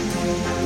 Thank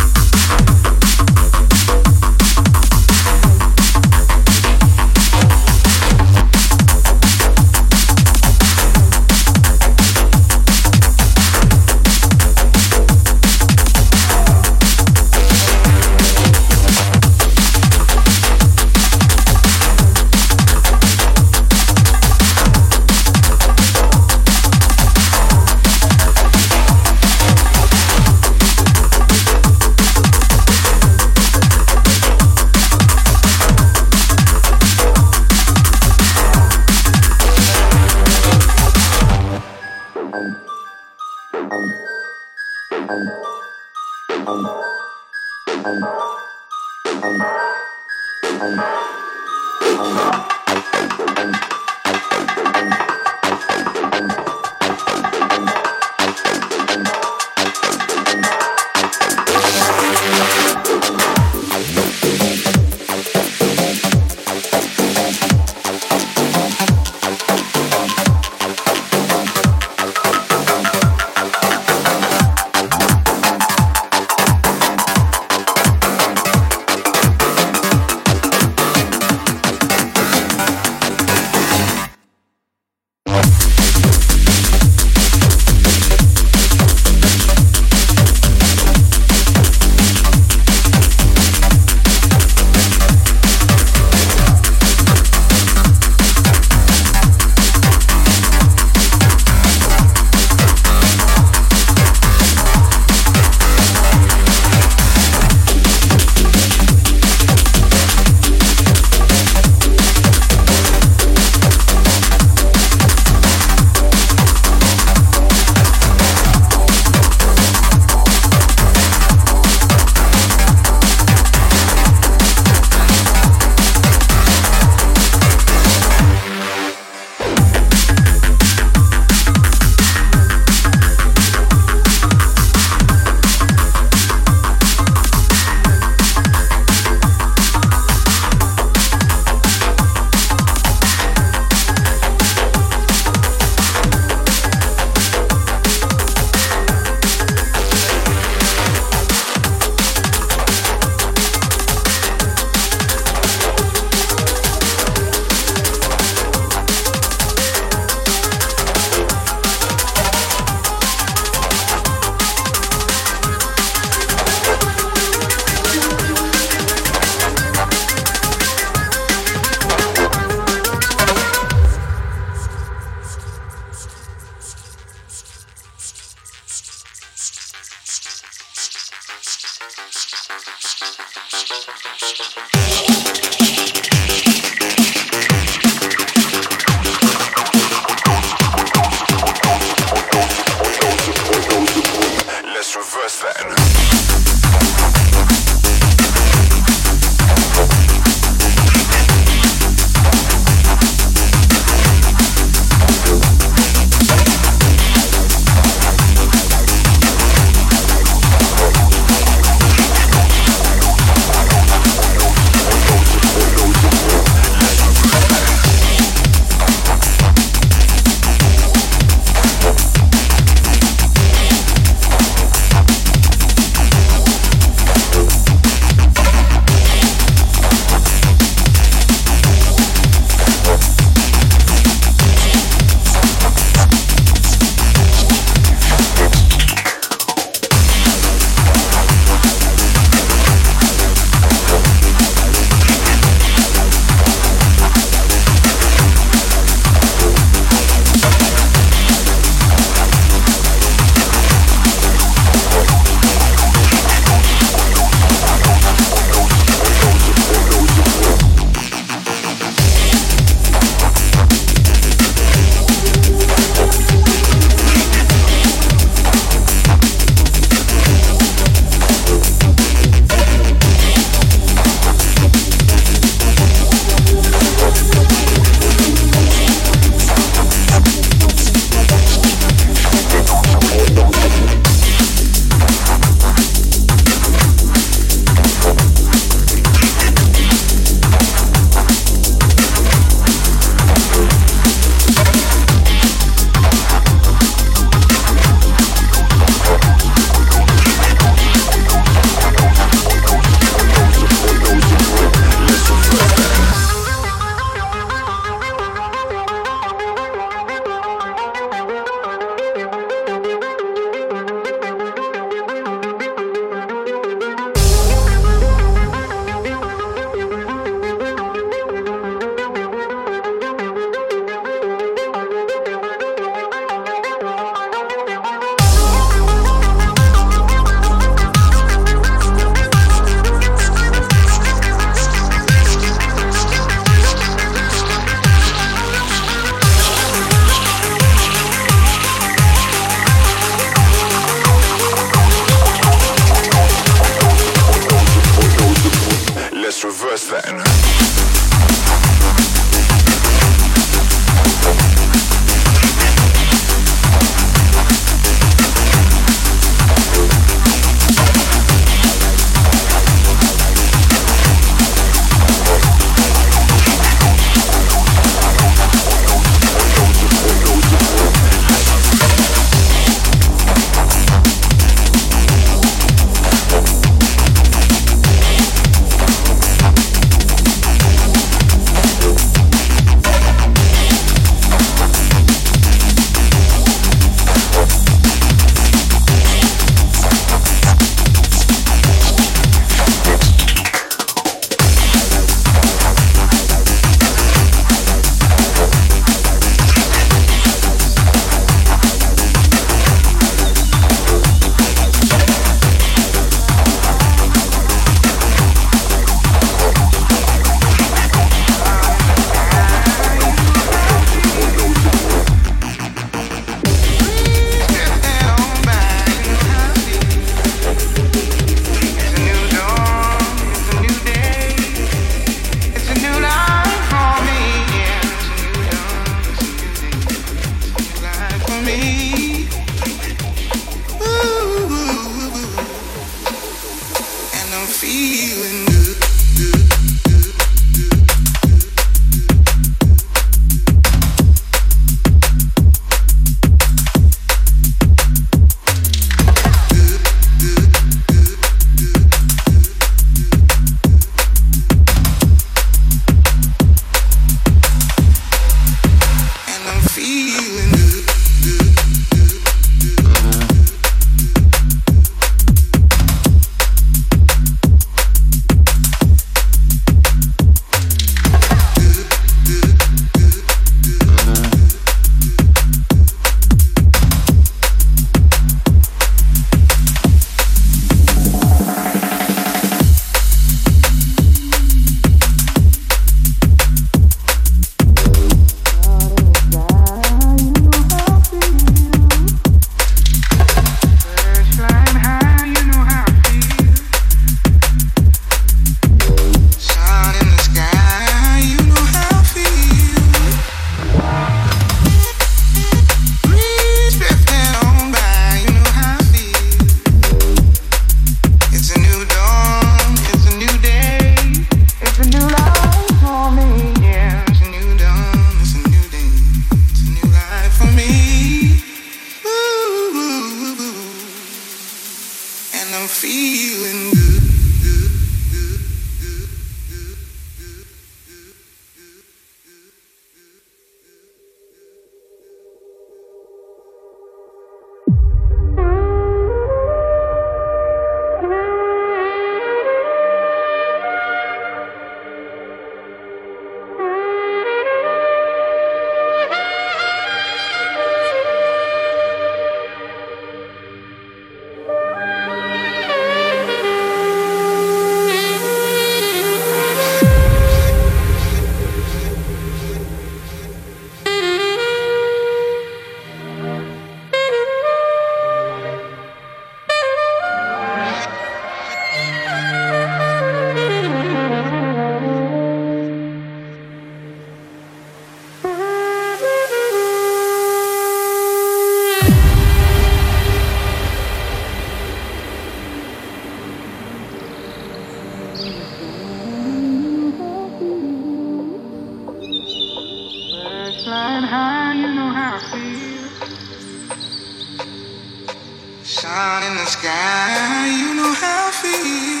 Shine in the sky, you know how it feel.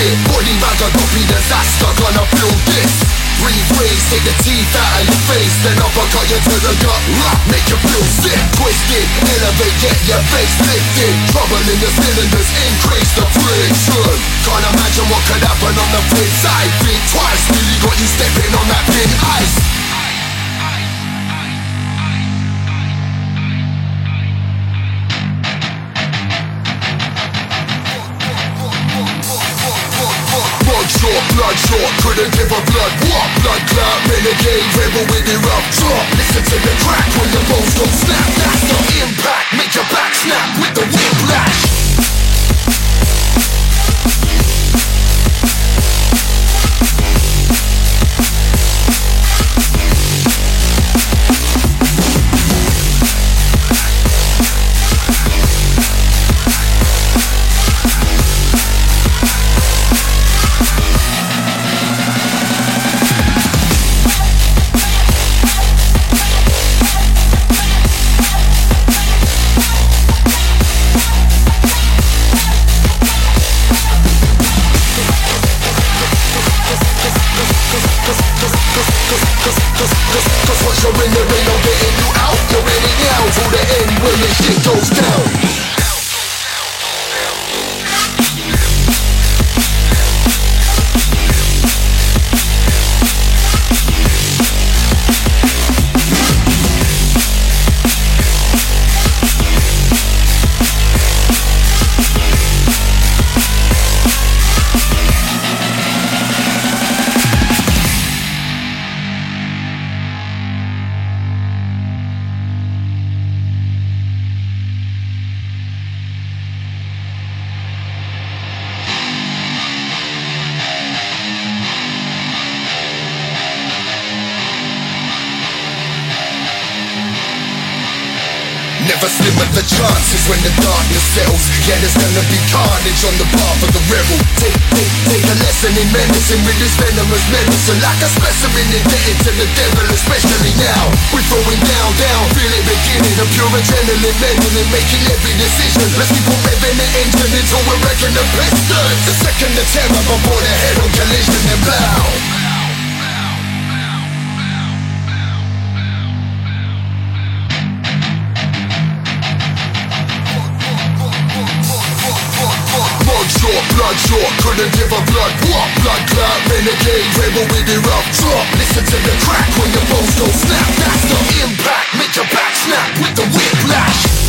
Shit. Body bag a copy disaster, gonna feel this. Breathe waves, take the teeth out of your face. Then uppercut you to the gut, rock, make you feel sick. Twisted, elevate, get your face lifted. Trouble in the cylinders, increase the friction. Can't imagine what could happen on the flip side. Think twice, really got you stepping on that thin ice short, blood short, couldn't give a blood What? Blood clot, renegade, rebel with the rough drop. Listen to the crack when the bones go snap. That's the impact, make your back snap with the whiplash Surrendering, I'm getting you out. You're in and out to the end when this shit goes down. medicine with this venomous medicine Like a specimen indebted to the devil Especially now, we're throwing down, down Feel it beginning, the pure adrenaline Meddling, making every decision. Let's keep on revving the engine Until we're wrecking the piston The second the terror before the head on collision And blow. sore, bloodshot, couldn't give a blood what? Blood clot, renegade, rebel with the rough drop. Listen to the crack when your bones don't snap. That's the impact, make your back snap with the whiplash.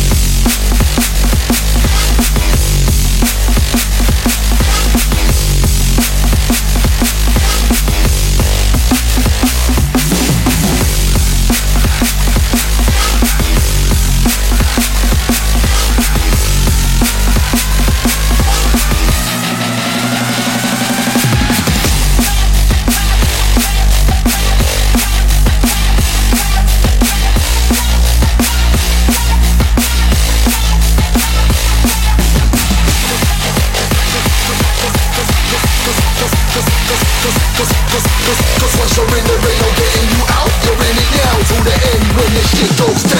Once you're in the ring, no getting you out. You're in it now to the end when this shit goes down.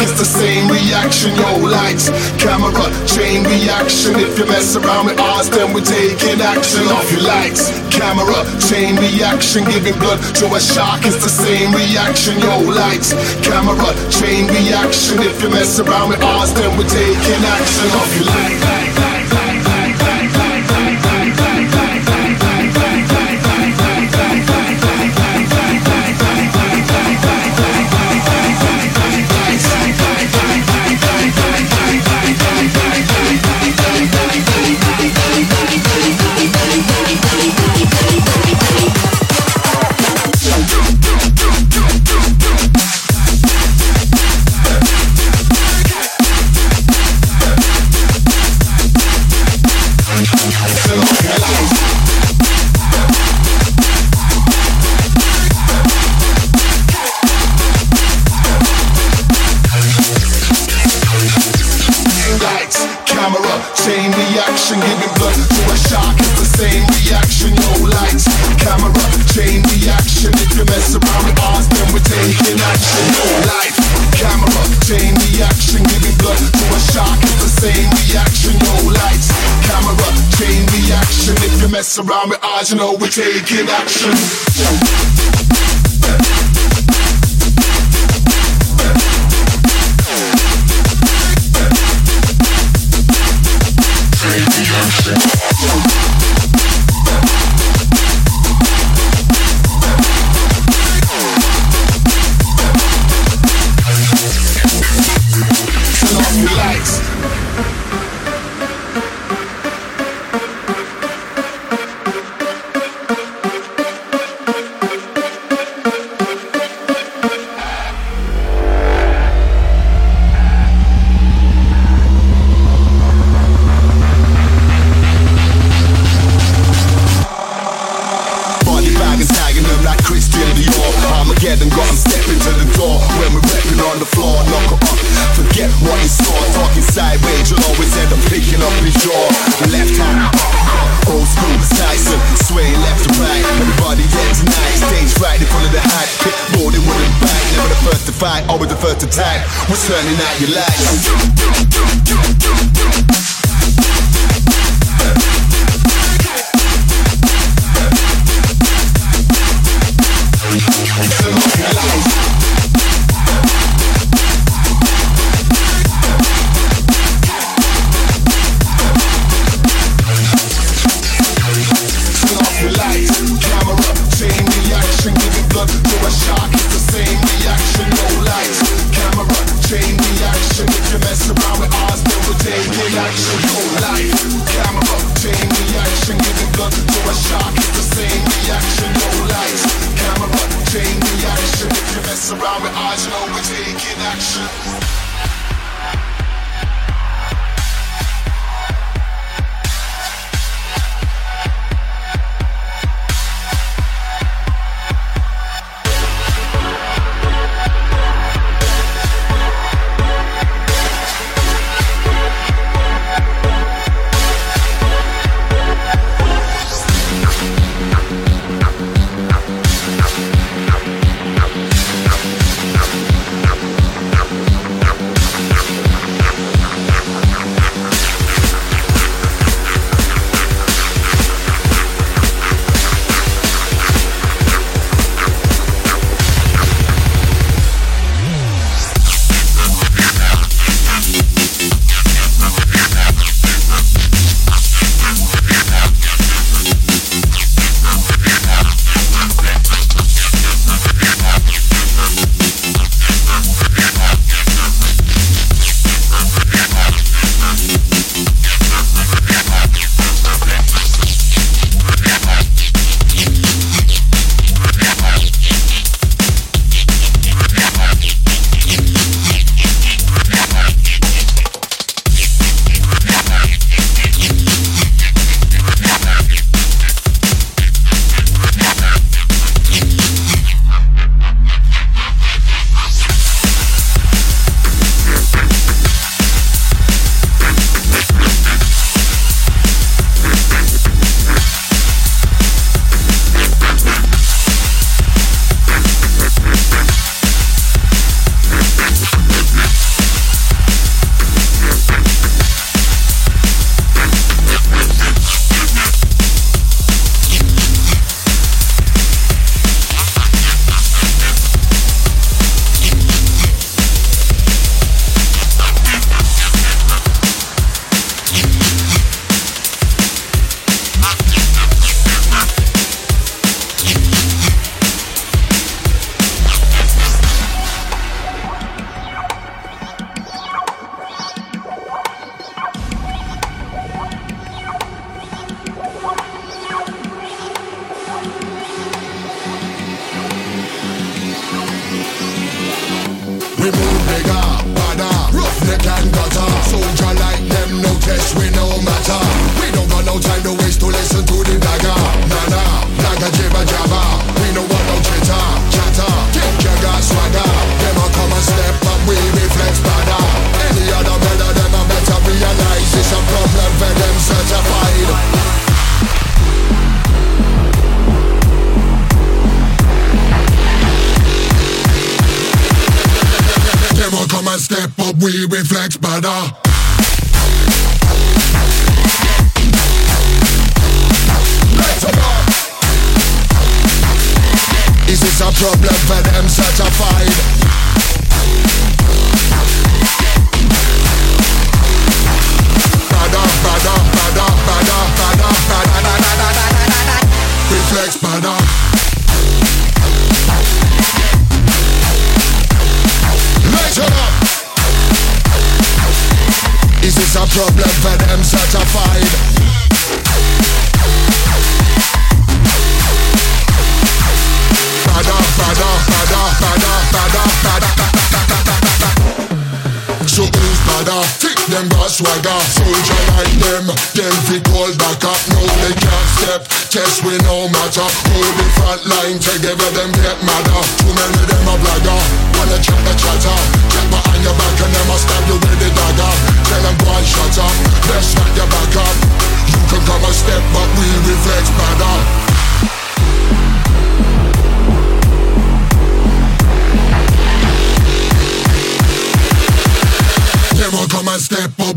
It's the same reaction. Yo, lights, camera, chain reaction. If you mess around with ours, then we're taking action. Off your lights, camera, chain reaction. Giving blood to a shark, it's the same reaction. Yo, lights, camera, chain reaction. If you mess around with ours, then we're taking action. Off your lights. Around with eyes, you know we're taking action.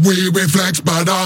We reflex badder. Let's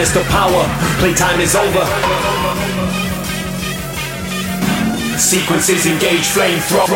is the power. Playtime is over. Sequences engage flame thrower.